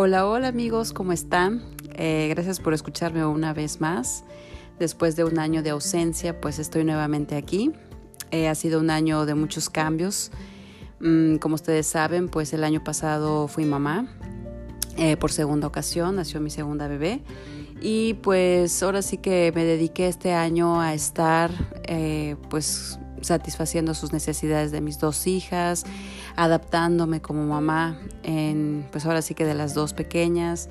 Hola, hola amigos, ¿cómo están? Eh, gracias por escucharme una vez más. Después de un año de ausencia, pues estoy nuevamente aquí. Eh, ha sido un año de muchos cambios. Mm, como ustedes saben, pues el año pasado fui mamá. Eh, por segunda ocasión, nació mi segunda bebé. Y pues ahora sí que me dediqué este año a estar pues satisfaciendo sus necesidades de mis dos hijas, adaptándome como mamá en, pues ahora sí que de las dos pequeñas,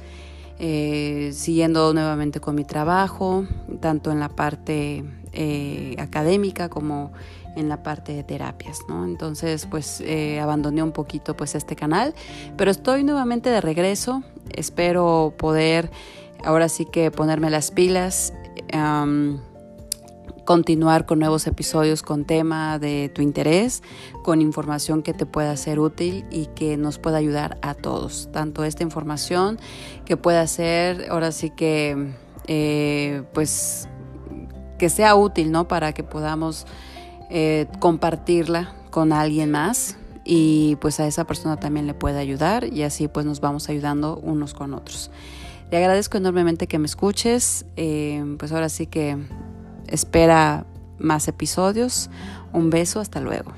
eh, siguiendo nuevamente con mi trabajo, tanto en la parte eh, académica como en la parte de terapias, ¿no? Entonces, pues eh, abandoné un poquito pues este canal, pero estoy nuevamente de regreso, espero poder ahora sí que ponerme las pilas continuar con nuevos episodios con tema de tu interés, con información que te pueda ser útil y que nos pueda ayudar a todos. Tanto esta información que pueda ser, ahora sí que, eh, pues, que sea útil, ¿no? Para que podamos eh, compartirla con alguien más y pues a esa persona también le pueda ayudar y así pues nos vamos ayudando unos con otros. Le agradezco enormemente que me escuches, eh, pues ahora sí que espera más episodios. Un beso, hasta luego.